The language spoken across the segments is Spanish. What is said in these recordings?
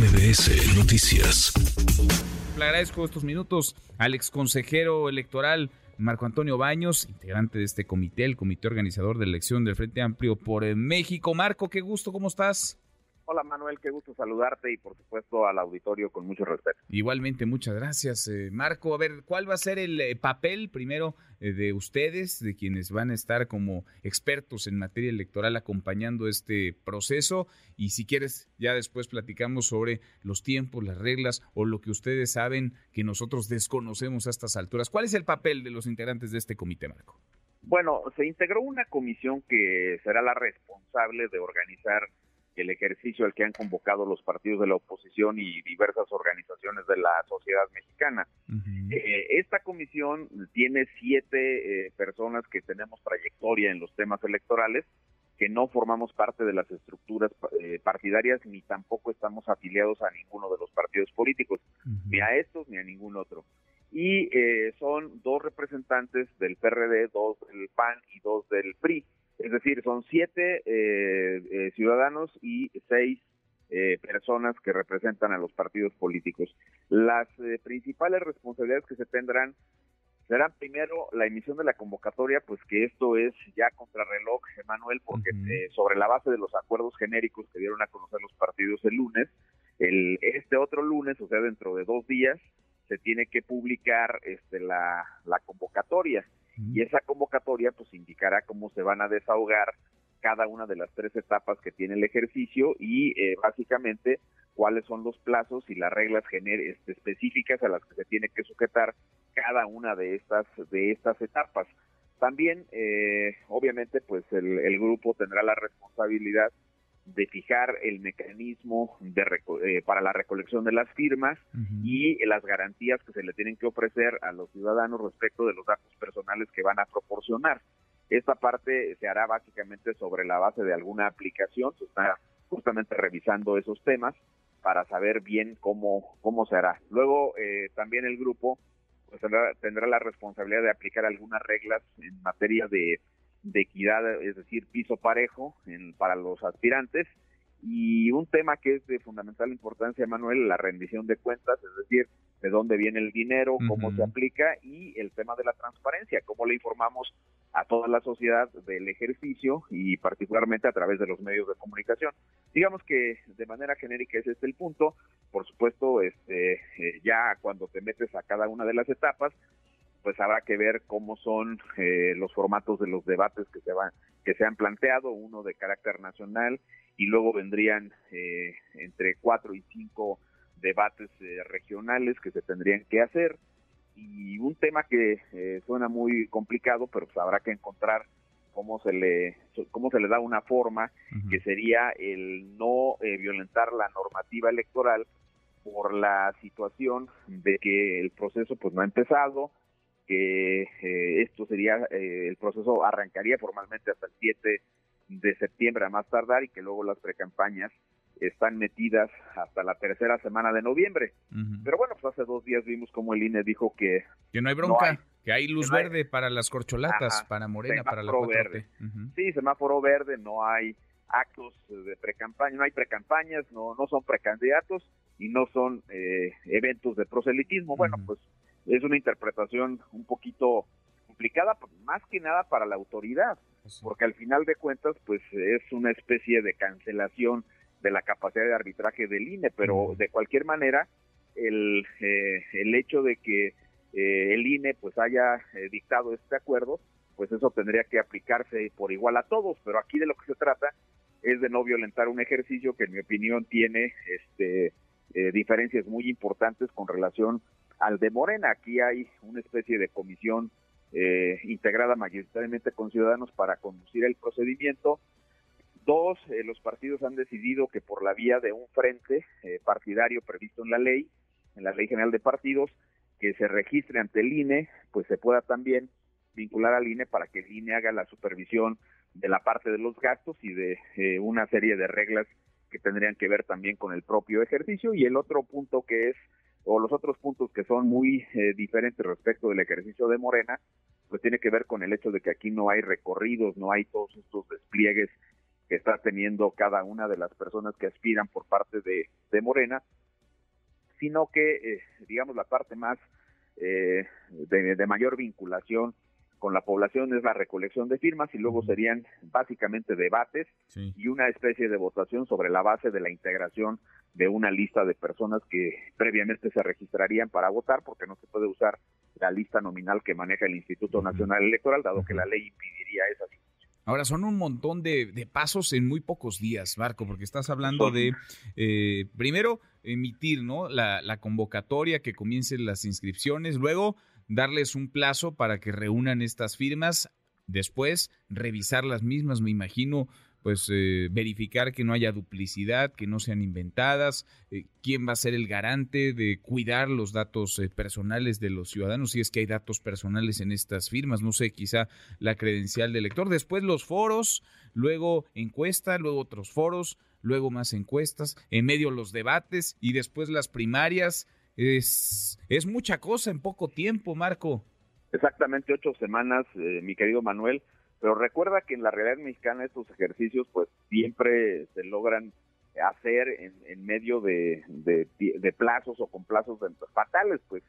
MBS Noticias. Le agradezco estos minutos al ex consejero electoral Marco Antonio Baños, integrante de este comité, el comité organizador de elección del Frente Amplio por México. Marco, qué gusto, ¿cómo estás? Hola Manuel, qué gusto saludarte y por supuesto al auditorio con mucho respeto. Igualmente, muchas gracias. Eh, Marco, a ver, ¿cuál va a ser el eh, papel primero eh, de ustedes, de quienes van a estar como expertos en materia electoral acompañando este proceso? Y si quieres, ya después platicamos sobre los tiempos, las reglas o lo que ustedes saben que nosotros desconocemos a estas alturas. ¿Cuál es el papel de los integrantes de este comité, Marco? Bueno, se integró una comisión que será la responsable de organizar el ejercicio al que han convocado los partidos de la oposición y diversas organizaciones de la sociedad mexicana. Eh, esta comisión tiene siete eh, personas que tenemos trayectoria en los temas electorales, que no formamos parte de las estructuras eh, partidarias ni tampoco estamos afiliados a ninguno de los partidos políticos, ni a estos ni a ningún otro. Y son dos representantes del PRD, dos del PAN y dos del PRI. Es decir, son siete eh, eh, ciudadanos y seis eh, personas que representan a los partidos políticos. Las principales responsabilidades que se tendrán serán primero la emisión de la convocatoria, pues que esto es ya contrarreloj, Emanuel, porque sobre la base de los acuerdos genéricos que dieron a conocer los partidos el lunes, el, este otro lunes, o sea, dentro de dos días, se tiene que publicar este, la, la convocatoria y esa convocatoria pues indicará cómo se van a desahogar cada una de las tres etapas que tiene el ejercicio y eh, básicamente cuáles son los plazos y las reglas este, específicas a las que se tiene que sujetar cada una de estas de estas etapas. También, eh, obviamente, pues el, el grupo tendrá la responsabilidad de fijar el mecanismo de eh, para la recolección de las firmas y las garantías que se le tienen que ofrecer a los ciudadanos respecto de los datos personales que van a proporcionar. Esta parte se hará básicamente sobre la base de alguna aplicación, se está justamente revisando esos temas para saber bien cómo, cómo se hará. Luego eh, también el grupo pues, tendrá, tendrá la responsabilidad de aplicar algunas reglas en materia de de equidad, es decir, piso parejo en, para los aspirantes. Y un tema que es de fundamental importancia, Manuel, la rendición de cuentas, es decir, de dónde viene el dinero, cómo se aplica y el tema de la transparencia, cómo le informamos a toda la sociedad del ejercicio y particularmente a través de los medios de comunicación. Digamos que de manera genérica ese es el punto. Por supuesto, este, eh, ya cuando te metes a cada una de las etapas, pues habrá que ver cómo son eh, los formatos de los debates que se van que se han planteado uno de carácter nacional y luego vendrían eh, entre cuatro y cinco debates eh, regionales que se tendrían que hacer. Y un tema que suena muy complicado pero pues habrá que encontrar cómo se le cómo se le da una forma que sería el no violentar la normativa electoral por la situación de que el proceso pues no ha empezado que eh, esto sería, eh, el proceso arrancaría formalmente hasta el 7 de septiembre a más tardar y que luego las precampañas están metidas hasta la tercera semana de noviembre. Pero bueno, pues hace dos días vimos como el INE dijo que... Que no hay bronca, que hay luz verde para las corcholatas, para Morena, para la 4 verde. Sí, semáforo verde, no hay actos de precampaña, no hay precampañas, no, no son precandidatos y no son eh, eventos de proselitismo. Bueno, pues es una interpretación un poquito complicada, más que nada para la autoridad, porque al final de cuentas, pues es una especie de cancelación de la capacidad de arbitraje del INE, pero de cualquier manera, el, eh, el hecho de que eh, el INE pues haya eh, dictado este acuerdo, pues eso tendría que aplicarse por igual a todos, pero aquí de lo que se trata es de no violentar un ejercicio que en mi opinión tiene este diferencias muy importantes con relación al de Morena. Aquí hay una especie de comisión eh, integrada mayoritariamente con ciudadanos para conducir el procedimiento. Dos, eh, los partidos han decidido que por la vía de un frente eh, partidario previsto en la ley, en la Ley General de Partidos, que se registre ante el INE, pues se pueda también vincular al INE para que el INE haga la supervisión de la parte de los gastos y de una serie de reglas que tendrían que ver también con el propio ejercicio. Y el otro punto que es o los otros puntos que son muy eh, diferentes respecto del ejercicio de Morena, pues tiene que ver con el hecho de que aquí no hay recorridos, no hay todos estos despliegues que está teniendo cada una de las personas que aspiran por parte de, de Morena, sino que, eh, digamos, la parte más eh, de, mayor vinculación con la población es la recolección de firmas y luego serían básicamente debates y una especie de votación sobre la base de la integración de una lista de personas que previamente se registrarían para votar porque no se puede usar la lista nominal que maneja el Instituto Nacional Electoral dado que la ley impediría esa Ahora, son un montón de, pasos en muy pocos días, Marco, porque estás hablando de, eh, primero, emitir ¿no? La, la, convocatoria, que comiencen las inscripciones, luego darles un plazo para que reúnan estas firmas, después revisar las mismas, me imagino, pues eh, verificar que no haya duplicidad, que no sean inventadas, eh, quién va a ser el garante de cuidar los datos eh, personales de los ciudadanos, si es que hay datos personales en estas firmas, no sé, quizá la credencial del lector, después los foros, luego encuesta, luego otros foros, luego más encuestas, en medio los debates y después las primarias. Es, es mucha cosa en poco tiempo, Marco. Exactamente ocho semanas, mi querido Manuel. Pero recuerda que en la realidad mexicana estos ejercicios pues siempre se logran hacer en, medio de, de, plazos o con plazos fatales, pues.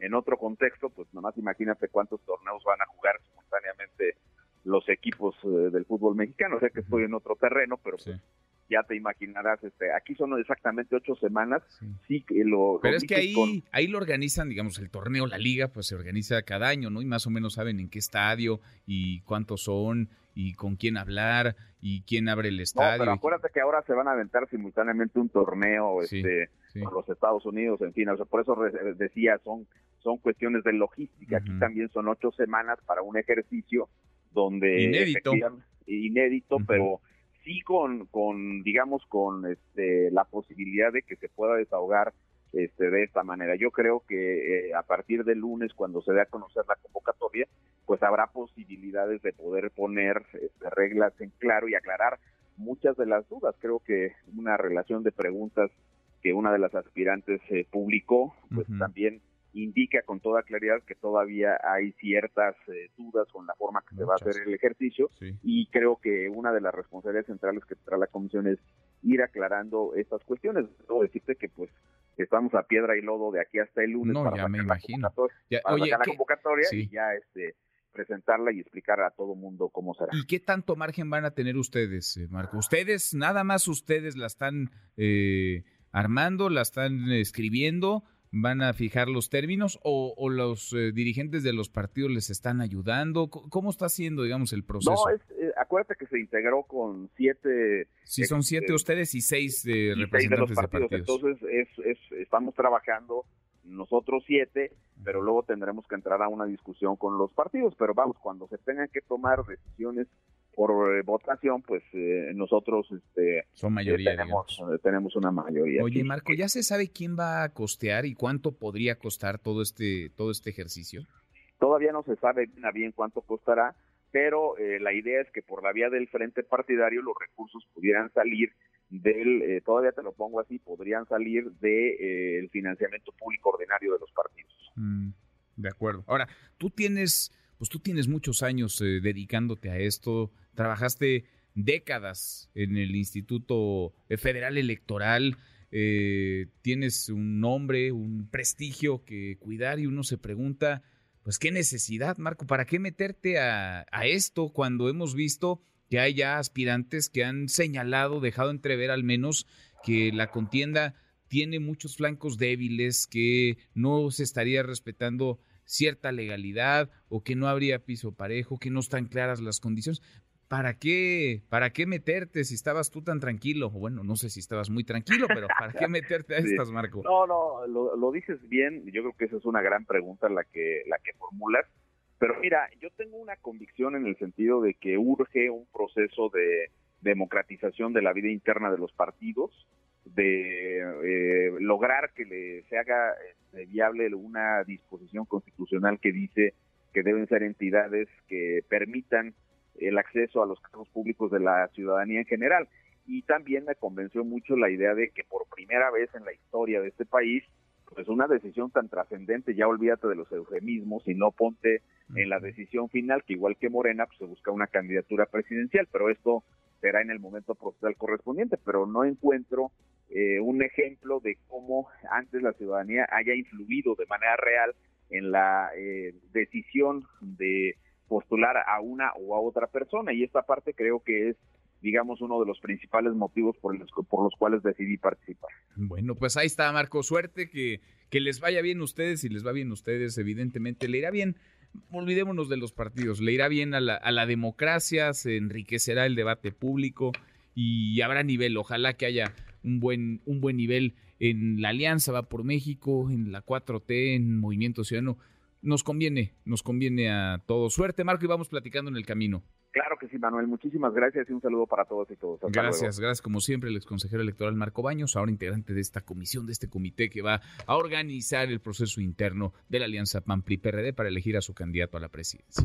En otro contexto, pues nomás imagínate cuántos torneos van a jugar simultáneamente los equipos eh, del fútbol mexicano, o sea que estoy en otro terreno, pero pues ya te imaginarás, este, aquí son exactamente ocho semanas, sí, que lo... Pero es que ahí, ahí lo organizan, digamos, el torneo, la liga, pues se organiza cada año, ¿no? Y más o menos saben en qué estadio y cuántos son y con quién hablar y quién abre el estadio. pero acuérdate que ahora se van a aventar simultáneamente un torneo este, con los Estados Unidos, en fin, o sea, por eso decía, son, son cuestiones de logística, aquí también son ocho semanas para un ejercicio donde... Inédito. Inédito, pero sí con, con digamos, con este, la posibilidad de que se pueda desahogar este, de esta manera. Yo creo que eh, a partir del lunes, cuando se dé a conocer la convocatoria, pues habrá posibilidades de poder poner este, reglas en claro y aclarar muchas de las dudas. Creo que una relación de preguntas que una de las aspirantes eh, publicó, pues también indica con toda claridad que todavía hay ciertas eh, dudas con la forma que se va a hacer el ejercicio y creo que una de las responsabilidades centrales que tendrá la comisión es ir aclarando estas cuestiones. Debo decirte que pues estamos a piedra y lodo de aquí hasta el lunes para ya me imagino. la convocatoria y ya este presentarla y explicar a todo mundo cómo será. ¿Y qué tanto margen van a tener ustedes, eh, Marco? Ustedes, nada más ustedes la están eh, armando, la están escribiendo van a fijar los términos o, los eh, dirigentes de los partidos les están ayudando? ¿Cómo está haciendo, digamos, el proceso? No, eh, acuérdate que se integró con siete... Sí, son siete ustedes y seis de representantes de, los partidos. Entonces, es, estamos trabajando nosotros siete, pero luego tendremos que entrar a una discusión con los partidos. Pero vamos, cuando se tengan que tomar decisiones por eh, votación, pues eh, nosotros este, son mayoría. tenemos, tenemos una mayoría. Oye, Marco, ¿ya se sabe quién va a costear y cuánto podría costar todo este, todo este ejercicio? Todavía no se sabe bien cuánto costará, pero eh, la idea es que por la vía del frente partidario los recursos pudieran salir del, todavía te lo pongo así, podrían salir del de, el financiamiento público ordinario de los partidos. Mm, de acuerdo. Ahora, tú tienes pues tú tienes muchos años eh, dedicándote a esto, trabajaste décadas en el Instituto Federal Electoral, eh, tienes un nombre, un prestigio que cuidar y uno se pregunta, pues qué necesidad, Marco, ¿para qué meterte a, a esto cuando hemos visto que hay ya aspirantes que han señalado, dejado entrever al menos que la contienda tiene muchos flancos débiles, que no se estaría respetando cierta legalidad o que no habría piso parejo, que no están claras las condiciones. ¿Para qué, ¿Para qué meterte si estabas tú tan tranquilo? Bueno, no sé si estabas muy tranquilo, pero ¿para qué meterte a estas, Marco? No, no, lo, dices bien. Yo creo que esa es una gran pregunta la que, la que formulas. Pero mira, yo tengo una convicción en el sentido de que urge un proceso de democratización de la vida interna de los partidos de eh, lograr que le, se haga este, viable una disposición constitucional que dice que deben ser entidades que permitan el acceso a los cargos públicos de la ciudadanía en general. Y también me convenció mucho la idea de que por primera vez en la historia de este país, pues una decisión tan trascendente, ya olvídate de los eufemismos y no ponte en la decisión final, que igual que Morena, pues se busca una candidatura presidencial, pero esto será en el momento procesal correspondiente, pero no encuentro eh, un ejemplo de cómo antes la ciudadanía haya influido de manera real en la eh, decisión de postular a una o a otra persona. Y esta parte creo que es digamos uno de los principales motivos por los, por los cuales decidí participar. Bueno, pues ahí está Marco, suerte que, que les vaya bien a ustedes, si les va bien a ustedes evidentemente le irá bien. Olvidémonos de los partidos, le irá bien a la, a la democracia, se enriquecerá el debate público y habrá nivel, ojalá que haya un buen, un buen nivel en la Alianza Va por México, en la 4T, en Movimiento Ciudadano. Nos conviene, nos conviene a todos. Suerte, Marco, y vamos platicando en el camino. Claro que sí, Manuel. Muchísimas gracias y un saludo para todos y todos. gracias, gracias como siempre el exconsejero electoral Marco Baños, ahora integrante de esta comisión, de este comité que va a organizar el proceso interno de la alianza PAN-PRI-PRD para elegir a su candidato a la presidencia.